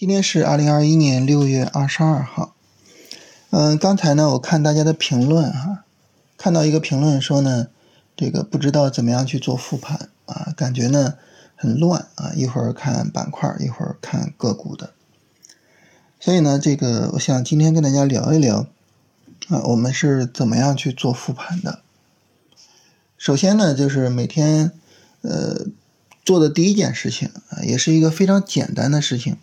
今天是二零二一年六月二十二号。嗯，刚才呢，我看大家的评论哈，看到一个评论说呢，这个不知道怎么样去做复盘啊，感觉呢很乱啊，一会儿看板块，一会儿看个股的。所以呢，这个我想今天跟大家聊一聊啊，我们是怎么样去做复盘的。首先呢，就是每天呃做的第一件事情啊，也是一个非常简单的事情。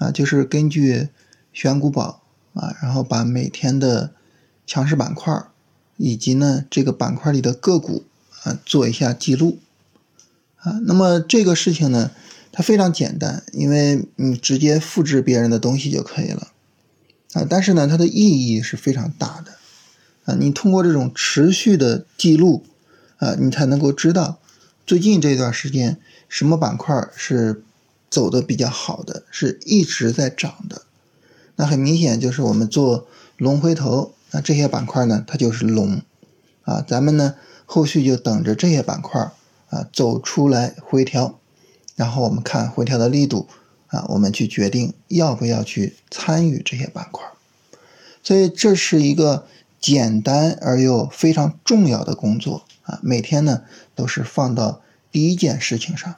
啊，就是根据选股宝啊，然后把每天的强势板块以及呢这个板块里的个股啊做一下记录啊。那么这个事情呢，它非常简单，因为你直接复制别人的东西就可以了啊。但是呢，它的意义是非常大的啊。你通过这种持续的记录啊，你才能够知道最近这段时间什么板块是。走的比较好的是一直在涨的，那很明显就是我们做龙回头，那这些板块呢它就是龙，啊，咱们呢后续就等着这些板块啊走出来回调，然后我们看回调的力度啊，我们去决定要不要去参与这些板块，所以这是一个简单而又非常重要的工作啊，每天呢都是放到第一件事情上。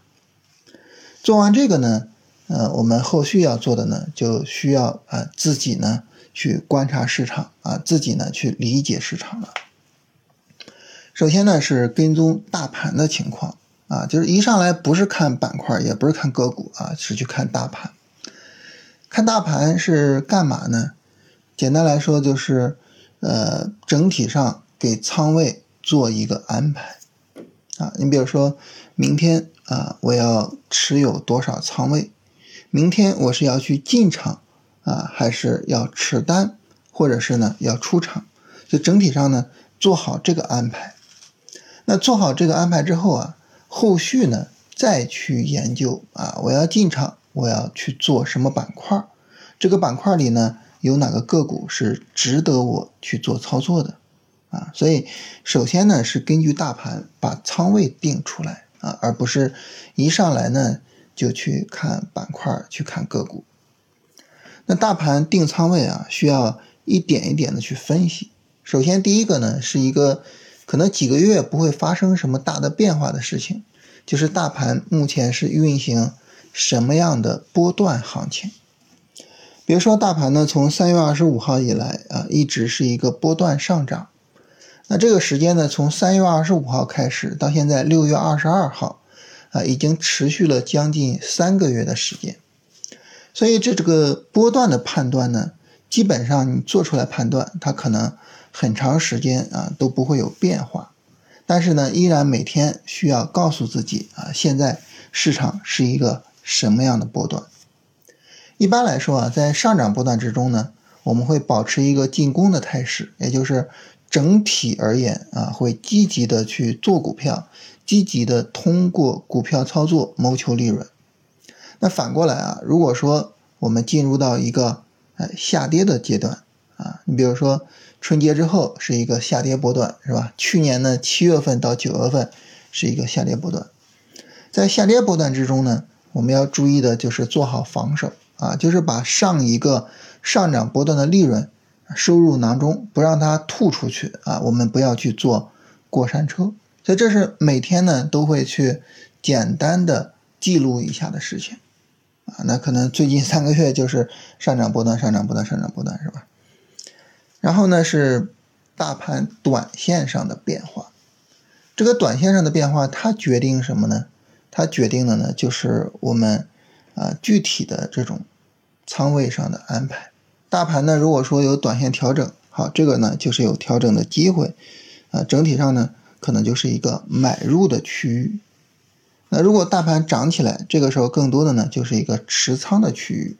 做完这个呢，呃，我们后续要做的呢，就需要啊自己呢去观察市场啊，自己呢去理解市场了。首先呢是跟踪大盘的情况啊，就是一上来不是看板块，也不是看个股啊，是去看大盘。看大盘是干嘛呢？简单来说就是呃整体上给仓位做一个安排啊。你比如说明天。啊，我要持有多少仓位？明天我是要去进场啊，还是要持单，或者是呢要出场？就整体上呢做好这个安排。那做好这个安排之后啊，后续呢再去研究啊，我要进场，我要去做什么板块？这个板块里呢有哪个个股是值得我去做操作的？啊，所以首先呢是根据大盘把仓位定出来。啊，而不是一上来呢就去看板块，去看个股。那大盘定仓位啊，需要一点一点的去分析。首先，第一个呢是一个可能几个月不会发生什么大的变化的事情，就是大盘目前是运行什么样的波段行情。比如说，大盘呢从三月二十五号以来啊，一直是一个波段上涨。那这个时间呢，从三月二十五号开始到现在六月二十二号，啊，已经持续了将近三个月的时间。所以这这个波段的判断呢，基本上你做出来判断，它可能很长时间啊都不会有变化。但是呢，依然每天需要告诉自己啊，现在市场是一个什么样的波段。一般来说啊，在上涨波段之中呢，我们会保持一个进攻的态势，也就是。整体而言啊，会积极的去做股票，积极的通过股票操作谋求利润。那反过来啊，如果说我们进入到一个呃下跌的阶段啊，你比如说春节之后是一个下跌波段，是吧？去年呢七月份到九月份是一个下跌波段，在下跌波段之中呢，我们要注意的就是做好防守啊，就是把上一个上涨波段的利润。收入囊中，不让它吐出去啊！我们不要去坐过山车，所以这是每天呢都会去简单的记录一下的事情啊。那可能最近三个月就是上涨波段、上涨波段、上涨波段，是吧？然后呢是大盘短线上的变化，这个短线上的变化它决定什么呢？它决定的呢就是我们啊具体的这种仓位上的安排。大盘呢，如果说有短线调整，好，这个呢就是有调整的机会，啊，整体上呢可能就是一个买入的区域。那如果大盘涨起来，这个时候更多的呢就是一个持仓的区域。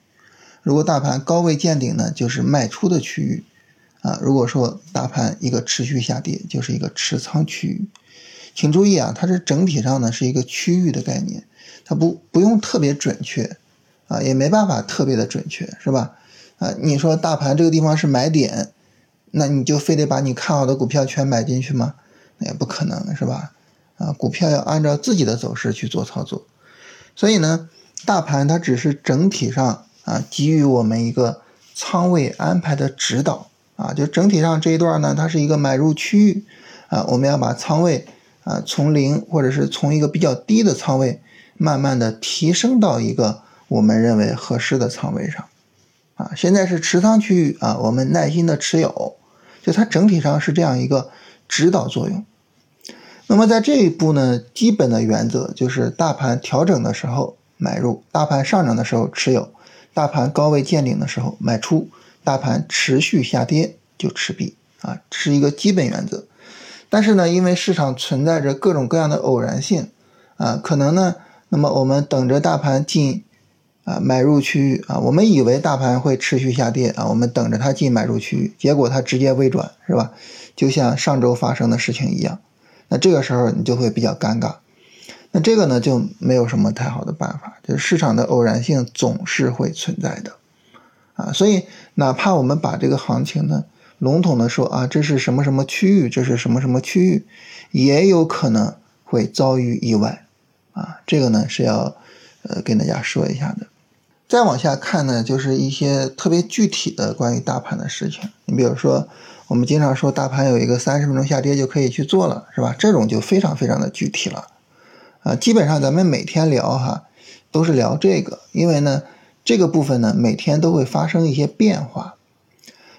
如果大盘高位见顶呢，就是卖出的区域。啊，如果说大盘一个持续下跌，就是一个持仓区域。请注意啊，它是整体上呢是一个区域的概念，它不不用特别准确，啊，也没办法特别的准确，是吧？啊，你说大盘这个地方是买点，那你就非得把你看好的股票全买进去吗？那也不可能是吧？啊，股票要按照自己的走势去做操作，所以呢，大盘它只是整体上啊，给予我们一个仓位安排的指导啊，就整体上这一段呢，它是一个买入区域啊，我们要把仓位啊从零或者是从一个比较低的仓位，慢慢的提升到一个我们认为合适的仓位上啊。现在是持仓区域啊，我们耐心的持有，就它整体上是这样一个指导作用。那么在这一步呢，基本的原则就是大盘调整的时候买入，大盘上涨的时候持有，大盘高位见顶的时候卖出，大盘持续下跌就持币啊，是一个基本原则。但是呢，因为市场存在着各种各样的偶然性啊，可能呢，那么我们等着大盘进啊买入区域啊，我们以为大盘会持续下跌啊，我们等着它进买入区域，结果它直接微转，是吧？就像上周发生的事情一样。那这个时候你就会比较尴尬，那这个呢就没有什么太好的办法，就是市场的偶然性总是会存在的，啊，所以哪怕我们把这个行情呢笼统的说啊，这是什么什么区域，这是什么什么区域，也有可能会遭遇意外，啊，这个呢是要呃跟大家说一下的。再往下看呢，就是一些特别具体的关于大盘的事情，你比如说。我们经常说大盘有一个三十分钟下跌就可以去做了，是吧？这种就非常非常的具体了，啊，基本上咱们每天聊哈，都是聊这个，因为呢，这个部分呢每天都会发生一些变化。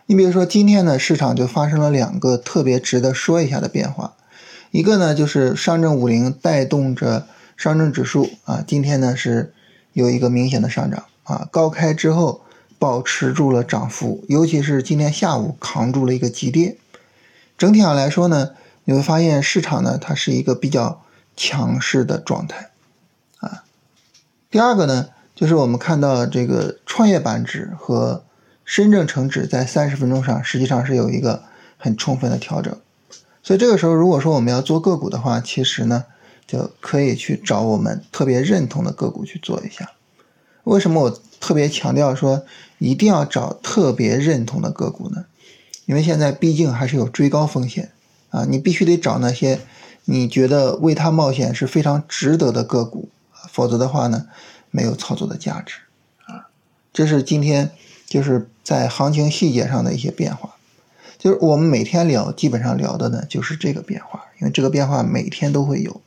你比如说今天呢，市场就发生了两个特别值得说一下的变化，一个呢就是上证五零带动着上证指数啊，今天呢是有一个明显的上涨啊，高开之后。保持住了涨幅，尤其是今天下午扛住了一个急跌。整体上来说呢，你会发现市场呢它是一个比较强势的状态啊。第二个呢，就是我们看到这个创业板指和深证成指在三十分钟上实际上是有一个很充分的调整，所以这个时候如果说我们要做个股的话，其实呢就可以去找我们特别认同的个股去做一下。为什么我特别强调说一定要找特别认同的个股呢？因为现在毕竟还是有追高风险啊，你必须得找那些你觉得为它冒险是非常值得的个股，否则的话呢，没有操作的价值啊。这是今天就是在行情细节上的一些变化，就是我们每天聊，基本上聊的呢就是这个变化，因为这个变化每天都会有。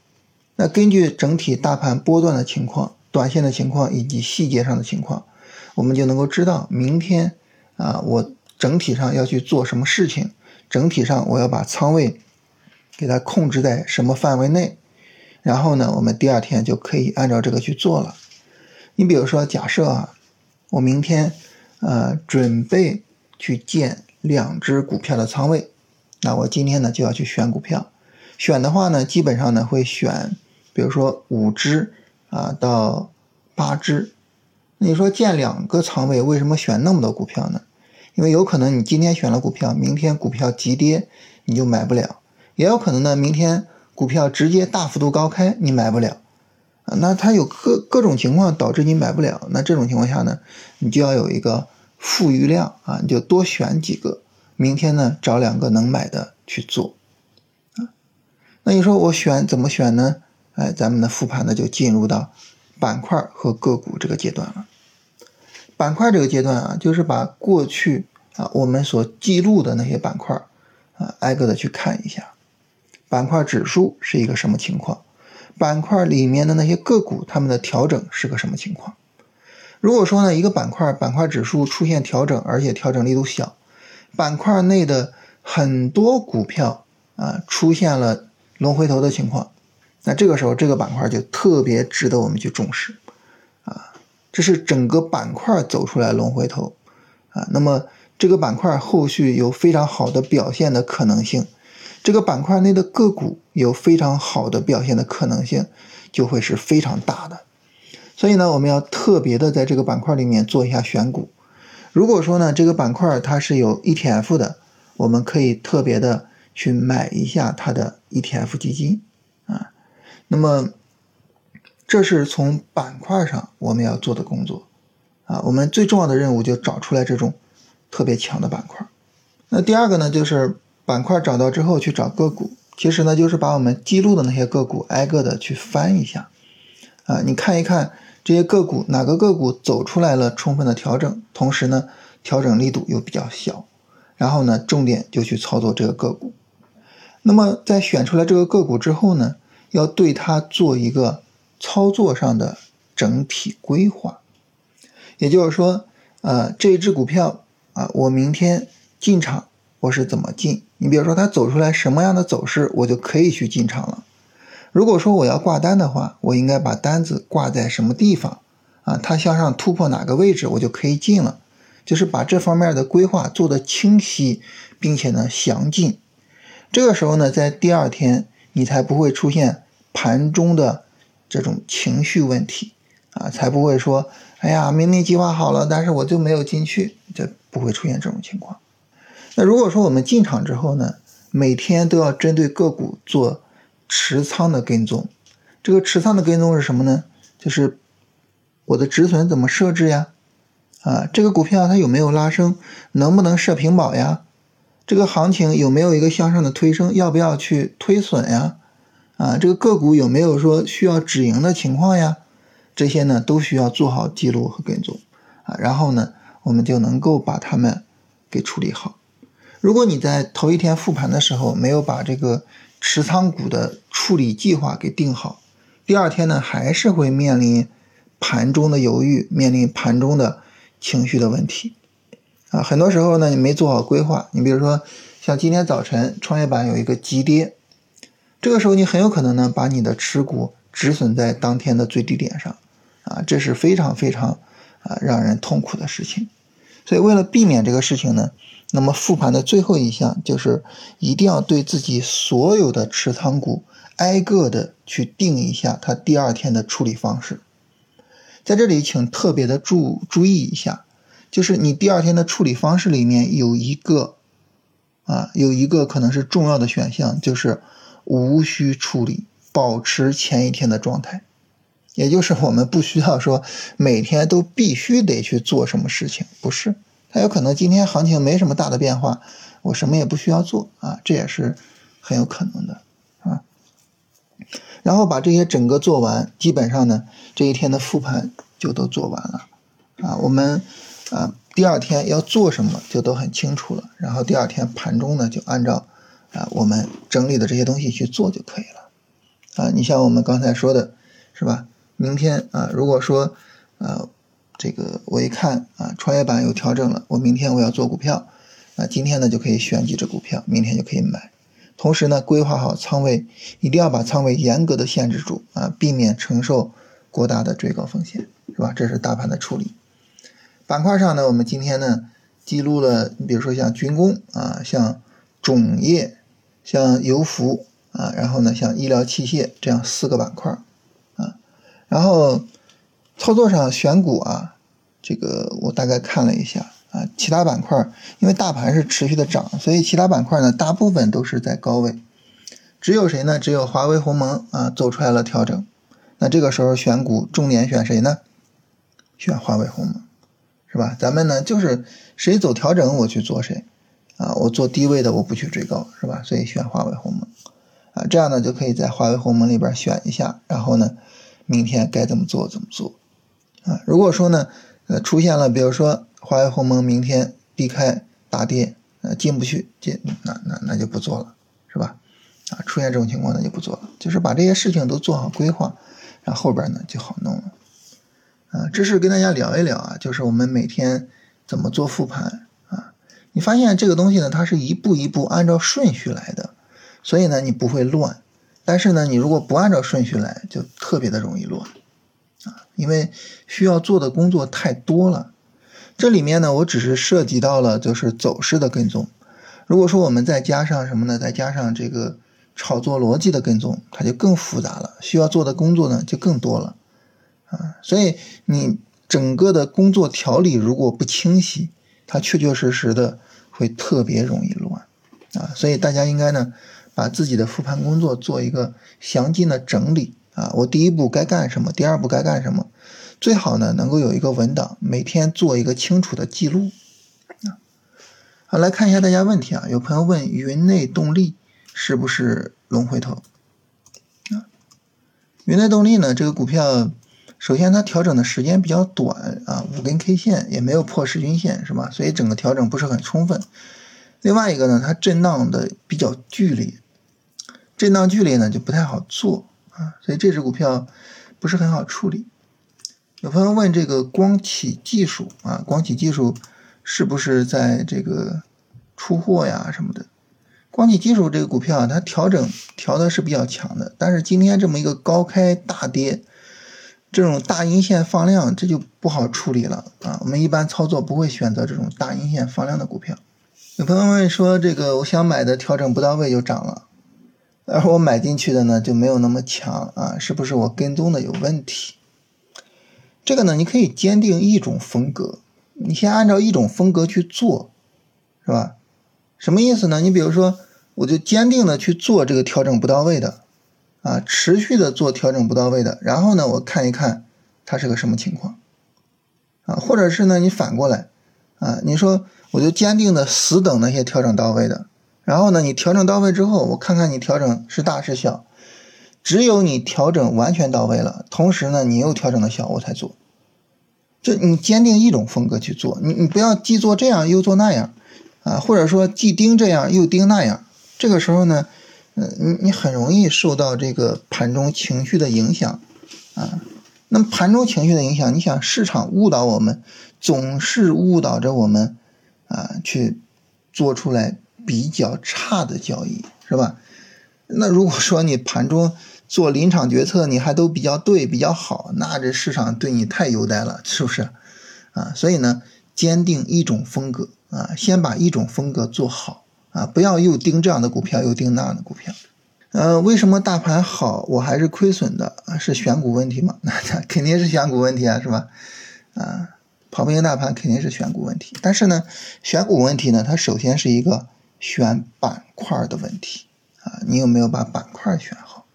那根据整体大盘波段的情况。短线的情况以及细节上的情况，我们就能够知道明天啊，我整体上要去做什么事情，整体上我要把仓位给它控制在什么范围内，然后呢，我们第二天就可以按照这个去做了。你比如说，假设啊，我明天呃准备去建两只股票的仓位，那我今天呢就要去选股票，选的话呢，基本上呢会选，比如说五只。啊，到八只，你说建两个仓位，为什么选那么多股票呢？因为有可能你今天选了股票，明天股票急跌，你就买不了；也有可能呢，明天股票直接大幅度高开，你买不了。啊，那它有各各种情况导致你买不了。那这种情况下呢，你就要有一个富余量啊，你就多选几个，明天呢找两个能买的去做。啊，那你说我选怎么选呢？哎，咱们的复盘呢就进入到板块和个股这个阶段了。板块这个阶段啊，就是把过去啊我们所记录的那些板块啊，挨个的去看一下，板块指数是一个什么情况，板块里面的那些个股它们的调整是个什么情况。如果说呢一个板块板块指数出现调整，而且调整力度小，板块内的很多股票啊出现了龙回头的情况。那这个时候，这个板块就特别值得我们去重视，啊，这是整个板块走出来龙回头，啊，那么这个板块后续有非常好的表现的可能性，这个板块内的个股有非常好的表现的可能性，就会是非常大的。所以呢，我们要特别的在这个板块里面做一下选股。如果说呢，这个板块它是有 ETF 的，我们可以特别的去买一下它的 ETF 基金，那么，这是从板块上我们要做的工作啊。我们最重要的任务就找出来这种特别强的板块。那第二个呢，就是板块找到之后去找个股。其实呢，就是把我们记录的那些个股挨个的去翻一下啊。你看一看这些个股哪个个股走出来了充分的调整，同时呢调整力度又比较小，然后呢重点就去操作这个个股。那么在选出来这个个股之后呢，要对它做一个操作上的整体规划。也就是说，呃，这一只股票啊，我明天进场我是怎么进？你比如说它走出来什么样的走势，我就可以去进场了。如果说我要挂单的话，我应该把单子挂在什么地方啊？它向上突破哪个位置，我就可以进了。就是把这方面的规划做得清晰，并且呢详尽。这个时候呢，在第二天你才不会出现盘中的这种情绪问题啊，才不会说，哎呀，明明计划好了，但是我就没有进去，就不会出现这种情况。那如果说我们进场之后呢，每天都要针对个股做。持仓的跟踪，这个持仓的跟踪是什么呢？就是我的止损怎么设置呀？啊，这个股票它有没有拉升？能不能设平保呀？这个行情有没有一个向上的推升？要不要去推损呀？啊，这个个股有没有说需要止盈的情况呀？这些呢都需要做好记录和跟踪啊，然后呢我们就能够把它们给处理好。如果你在头一天复盘的时候没有把这个。持仓股的处理计划给定好，第二天呢还是会面临盘中的犹豫，面临盘中的情绪的问题啊。很多时候呢你没做好规划，你比如说像今天早晨创业板有一个急跌，这个时候你很有可能呢把你的持股止损在当天的最低点上啊，这是非常非常啊让人痛苦的事情。所以为了避免这个事情呢。那么复盘的最后一项就是一定要对自己所有的持仓股挨个的去定一下它第二天的处理方式。在这里，请特别的注注意一下，就是你第二天的处理方式里面有一个啊，有一个可能是重要的选项，就是无需处理，保持前一天的状态。也就是我们不需要说每天都必须得去做什么事情，不是。它有可能今天行情没什么大的变化，我什么也不需要做啊，这也是很有可能的啊。然后把这些整个做完，基本上呢这一天的复盘就都做完了啊。我们啊第二天要做什么就都很清楚了，然后第二天盘中呢就按照啊我们整理的这些东西去做就可以了啊。你像我们刚才说的是吧？明天啊，如果说呃。这个我一看啊，创业板有调整了，我明天我要做股票，那今天呢就可以选几只股票，明天就可以买。同时呢，规划好仓位，一定要把仓位严格的限制住啊，避免承受过大的追高风险，是吧？这是大盘的处理。板块上呢，我们今天呢记录了，你比如说像军工啊，像种业，像油服啊，然后呢像医疗器械这样四个板块啊，然后。操作上选股啊，这个我大概看了一下啊，其他板块因为大盘是持续的涨，所以其他板块呢大部分都是在高位，只有谁呢？只有华为、鸿蒙啊走出来了调整，那这个时候选股重点选谁呢？选华为、鸿蒙，是吧？咱们呢就是谁走调整我去做谁啊，我做低位的我不去追高，是吧？所以选华为、鸿蒙啊，这样呢就可以在华为、鸿蒙里边选一下，然后呢明天该怎么做怎么做。啊，如果说呢，呃，出现了，比如说华为鸿蒙明天低开大跌，呃，进不去，进那那那就不做了，是吧？啊，出现这种情况那就不做了，就是把这些事情都做好规划，然后后边呢就好弄了。啊，这是跟大家聊一聊啊，就是我们每天怎么做复盘？你发现这个东西呢，它是一步一步按照顺序来的，所以呢你不会乱，但是呢你如果不按照顺序来，就特别的容易乱啊。因为需要做的工作太多了，这里面呢，我只是涉及到了就是走势的跟踪。如果说我们再加上什么呢？再加上这个炒作逻辑的跟踪，它就更复杂了，需要做的工作呢就更多了啊。所以你整个的工作条理如果不清晰，它确确实实的会特别容易乱啊。所以大家应该呢，把自己的复盘工作做一个详尽的整理。啊，我第一步该干什么？第二步该干什么？最好呢能够有一个文档，每天做一个清楚的记录。啊，好，来看一下大家问题啊。有朋友问云内动力是不是龙回头？啊，云内动力呢这个股票首先它调整的时间比较短啊，五根 K 线也没有破十均线，是吧？所以整个调整不是很充分。另外一个呢，它震荡的比较剧烈，震荡剧烈呢就不太好做啊，所以这只股票不是很好处理。有朋友问这个光启技术啊，光启技术是不是在这个出货呀什么的？光启技术这个股票它调整调的是比较强的，但是今天这么一个高开大跌，这种大阴线放量，这就不好处理了啊。我们一般操作不会选择这种大阴线放量的股票。有朋友问说，这个我想买的调整不到位就涨了，而我买进去的呢就没有那么强啊，是不是我跟踪的有问题？这个呢，你可以坚定一种风格，你先按照一种风格去做，是吧？什么意思呢？你比如说，我就坚定的去做这个调整不到位的，啊，持续的做调整不到位的，然后呢，我看一看它是个什么情况，啊，或者是呢，你反过来，啊，你说我就坚定的死等那些调整到位的，然后呢，你调整到位之后，我看看你调整是大是小。只有你调整完全到位了，同时呢，你又调整的小，我才做。就你坚定一种风格去做，你你不要既做这样又做那样，啊，或者说既盯这样又盯那样。这个时候呢，嗯，你你很容易受到这个盘中情绪的影响，啊，那么盘中情绪的影响，你想市场误导我们，总是误导着我们，啊，去做出来比较差的交易，是吧？那如果说你盘中，做临场决策你还都比较对比较好，那这市场对你太优待了，是不是？啊，所以呢，坚定一种风格啊，先把一种风格做好啊，不要又盯这样的股票又盯那样的股票。呃，为什么大盘好我还是亏损的？是选股问题吗？那肯定是选股问题啊，是吧？啊，跑不赢大盘肯定是选股问题。但是呢，选股问题呢，它首先是一个选板块的问题啊，你有没有把板块选好？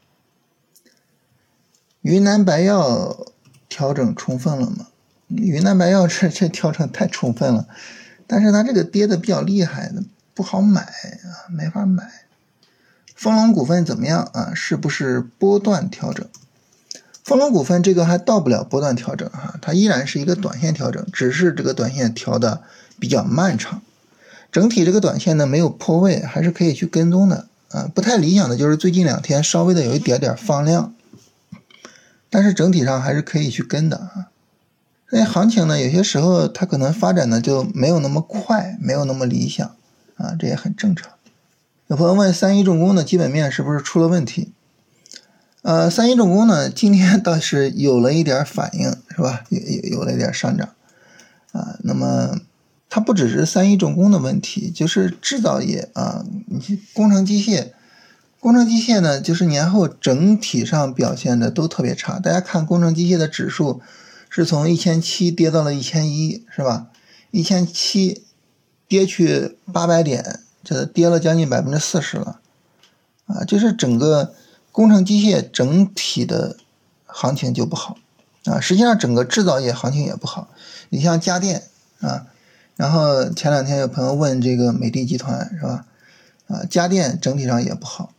云南白药调整充分了吗？云南白药这这调整太充分了，但是它这个跌的比较厉害的，不好买啊，没法买。丰隆股份怎么样啊？是不是波段调整？丰隆股份这个还到不了波段调整哈，它依然是一个短线调整，只是这个短线调的比较漫长。整体这个短线呢没有破位，还是可以去跟踪的啊。不太理想的就是最近两天稍微的有一点点放量。但是整体上还是可以去跟的啊，那行情呢，有些时候它可能发展的就没有那么快，没有那么理想啊，这也很正常。有朋友问三一重工的基本面是不是出了问题？呃，三一重工呢，今天倒是有了一点反应，是吧？有有有了一点上涨啊。那么它不只是三一重工的问题，就是制造业啊，你工程机械。工程机械呢，就是年后整体上表现的都特别差。大家看工程机械的指数是从一千七跌到了一千一，是吧？一千七跌去八百点，这跌了将近百分之四十了，啊，就是整个工程机械整体的行情就不好啊。实际上整个制造业行情也不好。你像家电啊，然后前两天有朋友问这个美的集团是吧？啊，家电整体上也不好。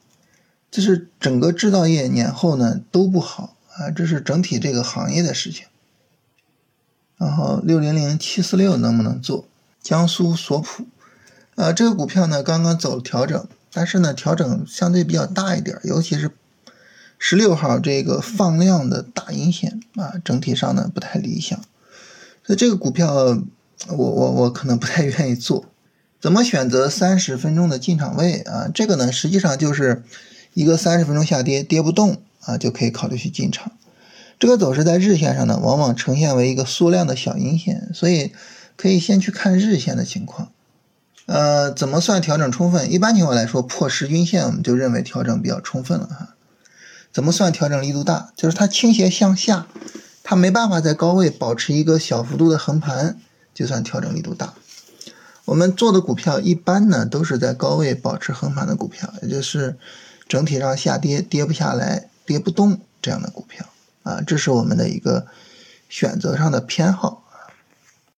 这是整个制造业年后呢都不好啊，这是整体这个行业的事情。然后六零零七四六能不能做？江苏索普，啊，这个股票呢刚刚走了调整，但是呢调整相对比较大一点，尤其是十六号这个放量的大阴线啊，整体上呢不太理想。所以这个股票我我我可能不太愿意做。怎么选择三十分钟的进场位啊？这个呢实际上就是。一个三十分钟下跌跌不动啊，就可以考虑去进场。这个走势在日线上呢，往往呈现为一个缩量的小阴线，所以可以先去看日线的情况。呃，怎么算调整充分？一般情况来说，破十均线我们就认为调整比较充分了哈。怎么算调整力度大？就是它倾斜向下，它没办法在高位保持一个小幅度的横盘，就算调整力度大。我们做的股票一般呢都是在高位保持横盘的股票，也就是。整体上下跌，跌不下来，跌不动这样的股票啊，这是我们的一个选择上的偏好。